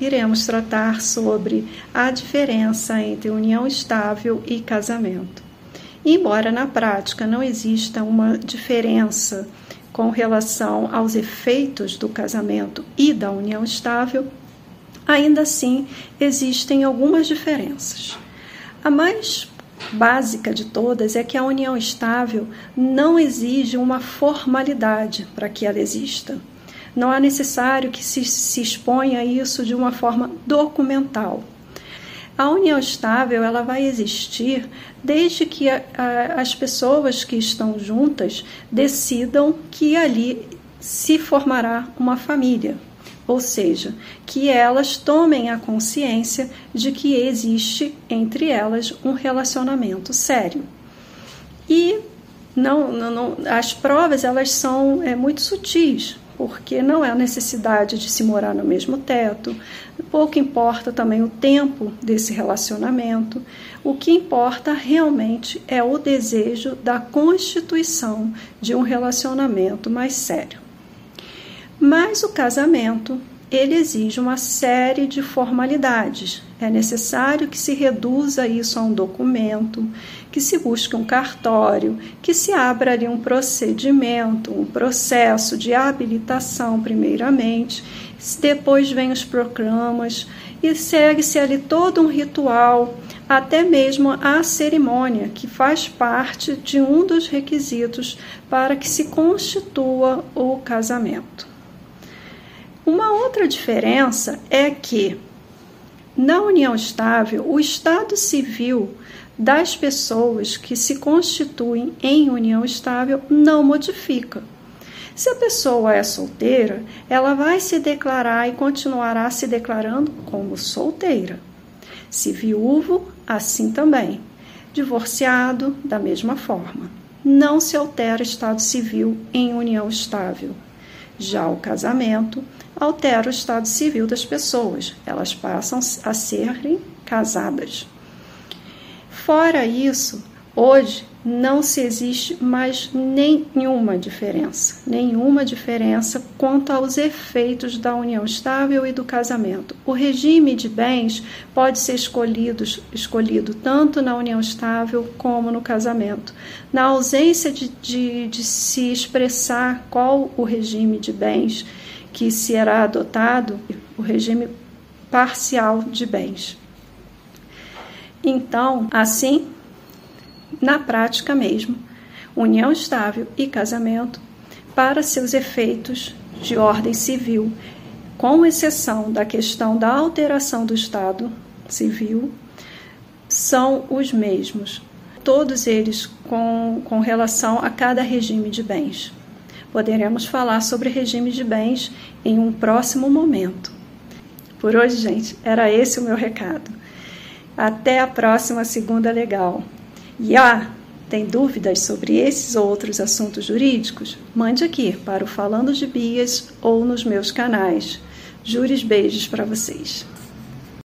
iremos tratar sobre a diferença entre união estável e casamento. Embora na prática não exista uma diferença com relação aos efeitos do casamento e da união estável, ainda assim existem algumas diferenças. A mais básica de todas é que a união estável não exige uma formalidade para que ela exista. Não é necessário que se, se exponha isso de uma forma documental. A união estável ela vai existir desde que a, a, as pessoas que estão juntas decidam que ali se formará uma família, ou seja, que elas tomem a consciência de que existe entre elas um relacionamento sério. E não, não, não as provas elas são é, muito sutis, porque não é a necessidade de se morar no mesmo teto, pouco importa também o tempo desse relacionamento, o que importa realmente é o desejo da constituição de um relacionamento mais sério. Mas o casamento, ele exige uma série de formalidades. É necessário que se reduza isso a um documento, que se busque um cartório, que se abra ali um procedimento, um processo de habilitação, primeiramente, depois vem os proclamas e segue-se ali todo um ritual, até mesmo a cerimônia, que faz parte de um dos requisitos para que se constitua o casamento. Uma outra diferença é que, na união estável, o estado civil das pessoas que se constituem em união estável não modifica. Se a pessoa é solteira, ela vai se declarar e continuará se declarando como solteira. Se viúvo, assim também. Divorciado, da mesma forma. Não se altera estado civil em união estável. Já o casamento altera o estado civil das pessoas, elas passam a serem casadas. Fora isso, hoje não se existe mais nenhuma diferença, nenhuma diferença quanto aos efeitos da união estável e do casamento. O regime de bens pode ser escolhido, escolhido tanto na união estável como no casamento. Na ausência de, de, de se expressar qual o regime de bens que será adotado, o regime parcial de bens. Então, assim, na prática mesmo, união estável e casamento para seus efeitos de ordem civil, com exceção da questão da alteração do Estado civil, são os mesmos, todos eles com, com relação a cada regime de bens. Poderemos falar sobre regime de bens em um próximo momento. Por hoje, gente, era esse o meu recado. Até a próxima segunda legal. E ah, tem dúvidas sobre esses ou outros assuntos jurídicos? Mande aqui para o Falando de Bias ou nos meus canais. Jures beijos para vocês.